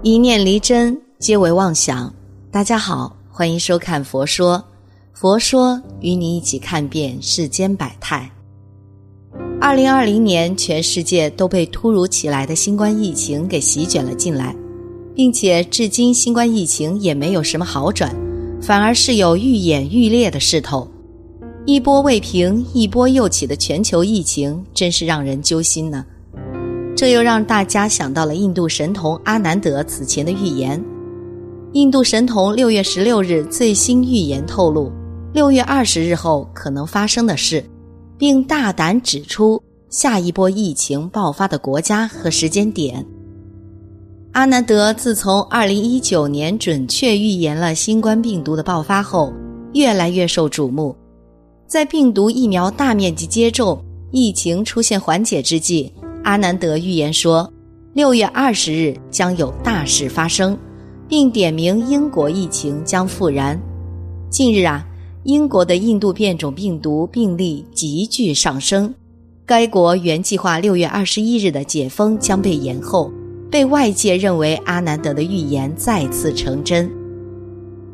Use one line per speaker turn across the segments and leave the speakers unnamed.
一念离真，皆为妄想。大家好，欢迎收看《佛说》，佛说与你一起看遍世间百态。二零二零年，全世界都被突如其来的新冠疫情给席卷了进来，并且至今新冠疫情也没有什么好转，反而是有愈演愈烈的势头。一波未平，一波又起的全球疫情，真是让人揪心呢。这又让大家想到了印度神童阿南德此前的预言。印度神童六月十六日最新预言透露，六月二十日后可能发生的事，并大胆指出下一波疫情爆发的国家和时间点。阿南德自从二零一九年准确预言了新冠病毒的爆发后，越来越受瞩目。在病毒疫苗大面积接种、疫情出现缓解之际。阿南德预言说，六月二十日将有大事发生，并点名英国疫情将复燃。近日啊，英国的印度变种病毒病例急剧上升，该国原计划六月二十一日的解封将被延后，被外界认为阿南德的预言再次成真。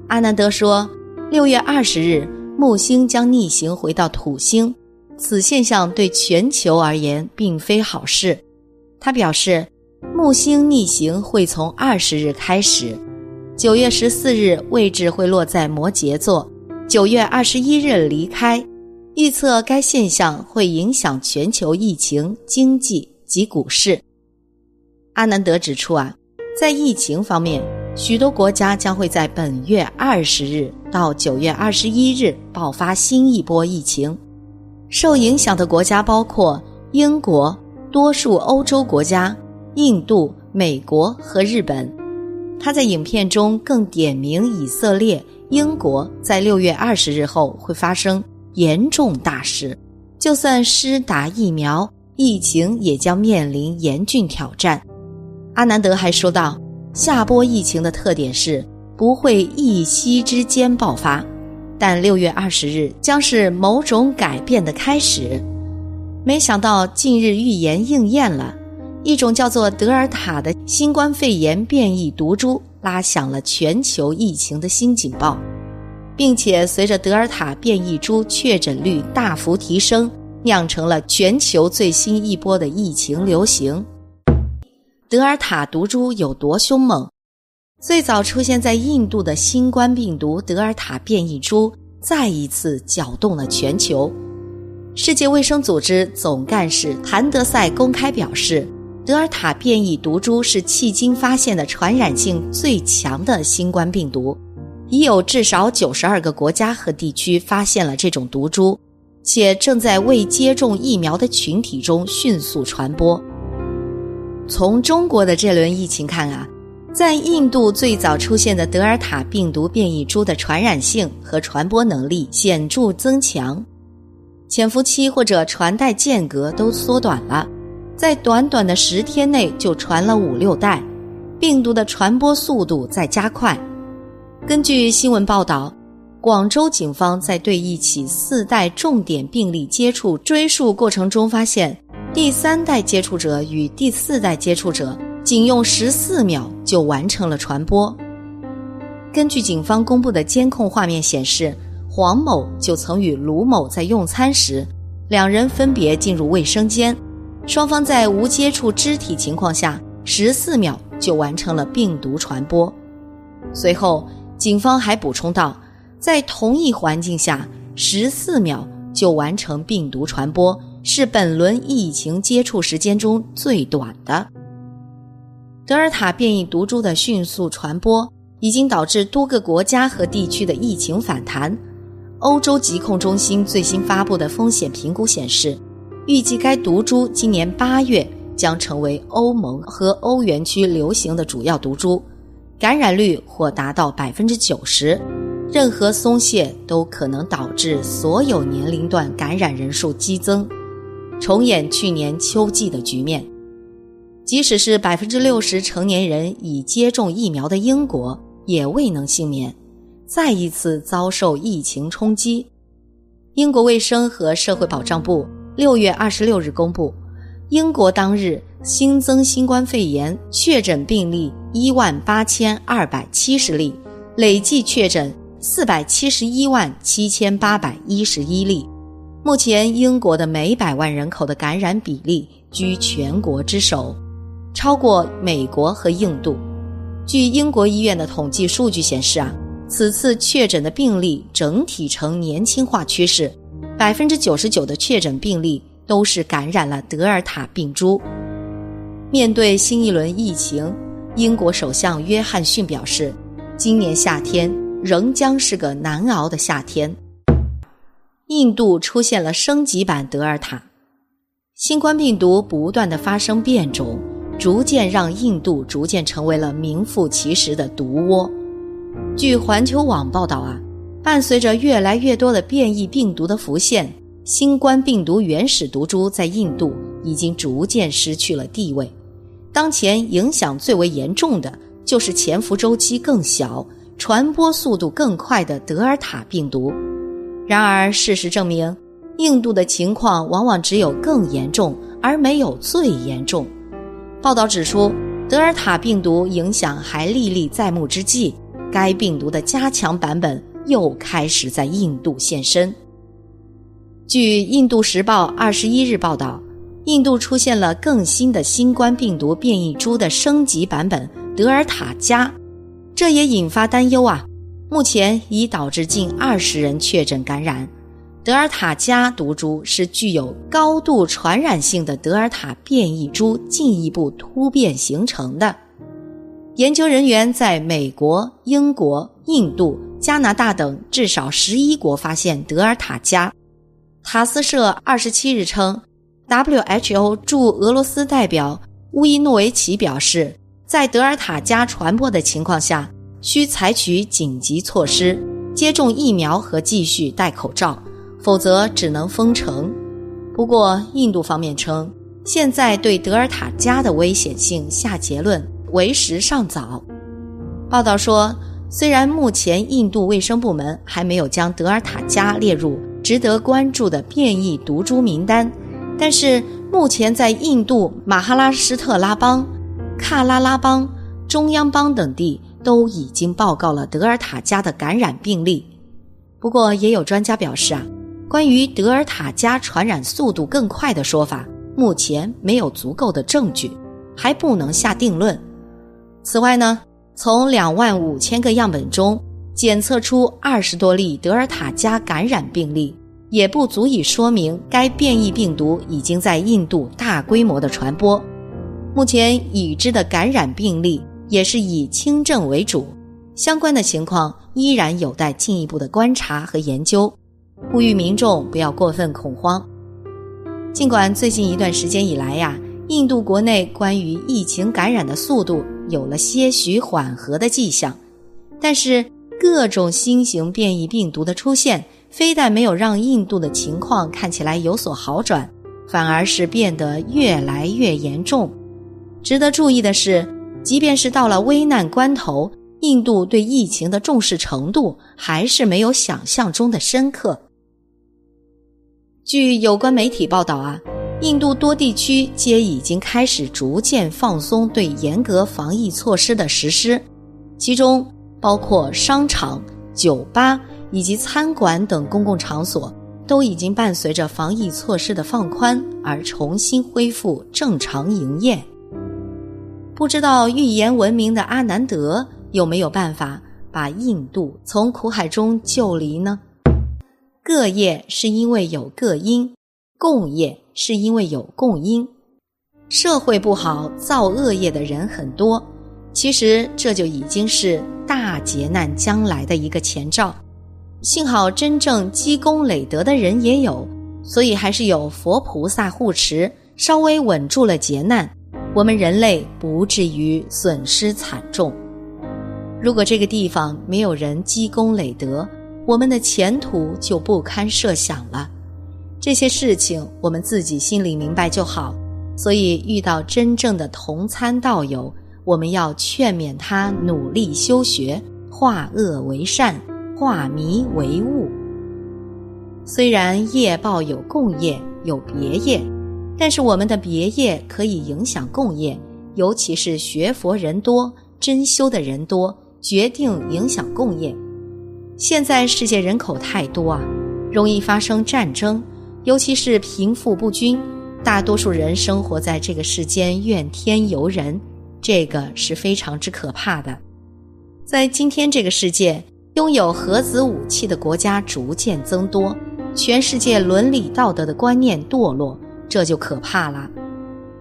阿南德说，六月二十日木星将逆行回到土星。此现象对全球而言并非好事。他表示，木星逆行会从二十日开始，九月十四日位置会落在摩羯座，九月二十一日离开。预测该现象会影响全球疫情、经济及股市。阿南德指出啊，在疫情方面，许多国家将会在本月二十日到九月二十一日爆发新一波疫情。受影响的国家包括英国、多数欧洲国家、印度、美国和日本。他在影片中更点名以色列、英国在六月二十日后会发生严重大事，就算施打疫苗，疫情也将面临严峻挑战。阿南德还说道：“下波疫情的特点是不会一夕之间爆发。”但六月二十日将是某种改变的开始。没想到近日预言应验了，一种叫做德尔塔的新冠肺炎变异毒株拉响了全球疫情的新警报，并且随着德尔塔变异株确诊率大幅提升，酿成了全球最新一波的疫情流行。德尔塔毒株有多凶猛？最早出现在印度的新冠病毒德尔塔变异株，再一次搅动了全球。世界卫生组织总干事谭德赛公开表示，德尔塔变异毒株是迄今发现的传染性最强的新冠病毒，已有至少九十二个国家和地区发现了这种毒株，且正在未接种疫苗的群体中迅速传播。从中国的这轮疫情看啊。在印度最早出现的德尔塔病毒变异株的传染性和传播能力显著增强，潜伏期或者传代间隔都缩短了，在短短的十天内就传了五六代，病毒的传播速度在加快。根据新闻报道，广州警方在对一起四代重点病例接触追溯过程中发现，第三代接触者与第四代接触者。仅用十四秒就完成了传播。根据警方公布的监控画面显示，黄某就曾与卢某在用餐时，两人分别进入卫生间，双方在无接触肢体情况下，十四秒就完成了病毒传播。随后，警方还补充道，在同一环境下，十四秒就完成病毒传播，是本轮疫情接触时间中最短的。德尔塔变异毒株的迅速传播，已经导致多个国家和地区的疫情反弹。欧洲疾控中心最新发布的风险评估显示，预计该毒株今年八月将成为欧盟和欧元区流行的主要毒株，感染率或达到百分之九十。任何松懈都可能导致所有年龄段感染人数激增，重演去年秋季的局面。即使是百分之六十成年人已接种疫苗的英国，也未能幸免，再一次遭受疫情冲击。英国卫生和社会保障部六月二十六日公布，英国当日新增新冠肺炎确诊病例一万八千二百七十例，累计确诊四百七十一万七千八百一十一例。目前，英国的每百万人口的感染比例居全国之首，超过美国和印度。据英国医院的统计数据显示啊，此次确诊的病例整体呈年轻化趋势，百分之九十九的确诊病例都是感染了德尔塔病株。面对新一轮疫情，英国首相约翰逊表示，今年夏天仍将是个难熬的夏天。印度出现了升级版德尔塔，新冠病毒不断的发生变种，逐渐让印度逐渐成为了名副其实的毒窝。据环球网报道啊，伴随着越来越多的变异病毒的浮现，新冠病毒原始毒株在印度已经逐渐失去了地位。当前影响最为严重的就是潜伏周期更小、传播速度更快的德尔塔病毒。然而，事实证明，印度的情况往往只有更严重，而没有最严重。报道指出，德尔塔病毒影响还历历在目之际，该病毒的加强版本又开始在印度现身。据《印度时报》二十一日报道，印度出现了更新的新冠病毒变异株的升级版本德尔塔加，这也引发担忧啊。目前已导致近二十人确诊感染，德尔塔加毒株是具有高度传染性的德尔塔变异株进一步突变形成的。研究人员在美国、英国、印度、加拿大等至少十一国发现德尔塔加。塔斯社二十七日称，WHO 驻俄罗斯代表乌伊诺维奇表示，在德尔塔加传播的情况下。需采取紧急措施，接种疫苗和继续戴口罩，否则只能封城。不过，印度方面称，现在对德尔塔加的危险性下结论为时尚早。报道说，虽然目前印度卫生部门还没有将德尔塔加列入值得关注的变异毒株名单，但是目前在印度马哈拉施特拉邦、喀拉拉邦、中央邦等地。都已经报告了德尔塔加的感染病例，不过也有专家表示啊，关于德尔塔加传染速度更快的说法，目前没有足够的证据，还不能下定论。此外呢，从两万五千个样本中检测出二十多例德尔塔加感染病例，也不足以说明该变异病毒已经在印度大规模的传播。目前已知的感染病例。也是以轻症为主，相关的情况依然有待进一步的观察和研究，呼吁民众不要过分恐慌。尽管最近一段时间以来呀，印度国内关于疫情感染的速度有了些许缓和的迹象，但是各种新型变异病毒的出现，非但没有让印度的情况看起来有所好转，反而是变得越来越严重。值得注意的是。即便是到了危难关头，印度对疫情的重视程度还是没有想象中的深刻。据有关媒体报道啊，印度多地区皆已经开始逐渐放松对严格防疫措施的实施，其中包括商场、酒吧以及餐馆等公共场所，都已经伴随着防疫措施的放宽而重新恢复正常营业。不知道预言闻名的阿南德有没有办法把印度从苦海中救离呢？各业是因为有各因，共业是因为有共因。社会不好，造恶业的人很多，其实这就已经是大劫难将来的一个前兆。幸好真正积功累德的人也有，所以还是有佛菩萨护持，稍微稳住了劫难。我们人类不至于损失惨重。如果这个地方没有人积功累德，我们的前途就不堪设想了。这些事情我们自己心里明白就好。所以遇到真正的同参道友，我们要劝勉他努力修学，化恶为善，化迷为悟。虽然业报有共业，有别业。但是我们的别业可以影响共业，尤其是学佛人多、真修的人多，决定影响共业。现在世界人口太多啊，容易发生战争，尤其是贫富不均，大多数人生活在这个世间怨天尤人，这个是非常之可怕的。在今天这个世界，拥有核子武器的国家逐渐增多，全世界伦理道德的观念堕落，这就可怕了。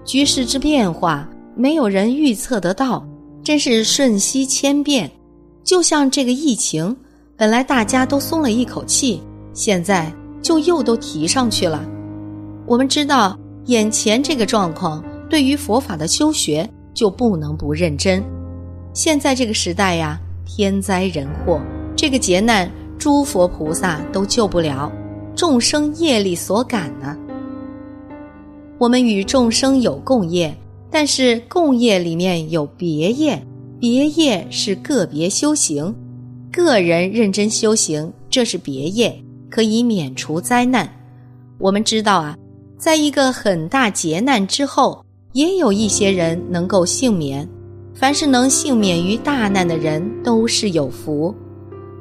局势之变化，没有人预测得到，真是瞬息千变。就像这个疫情。本来大家都松了一口气，现在就又都提上去了。我们知道，眼前这个状况，对于佛法的修学就不能不认真。现在这个时代呀，天灾人祸，这个劫难，诸佛菩萨都救不了，众生业力所感呢。我们与众生有共业，但是共业里面有别业，别业是个别修行。个人认真修行，这是别业，可以免除灾难。我们知道啊，在一个很大劫难之后，也有一些人能够幸免。凡是能幸免于大难的人，都是有福。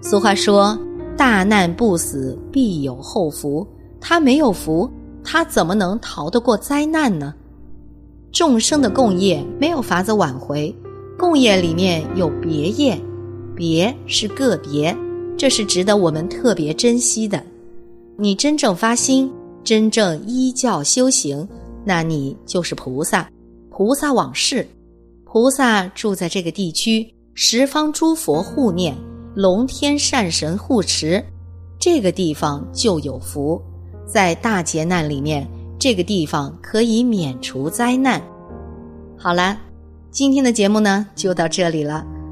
俗话说：“大难不死，必有后福。”他没有福，他怎么能逃得过灾难呢？众生的共业没有法子挽回，共业里面有别业。别是个别，这是值得我们特别珍惜的。你真正发心，真正依教修行，那你就是菩萨。菩萨往事，菩萨住在这个地区，十方诸佛护念，龙天善神护持，这个地方就有福。在大劫难里面，这个地方可以免除灾难。好了，今天的节目呢就到这里了。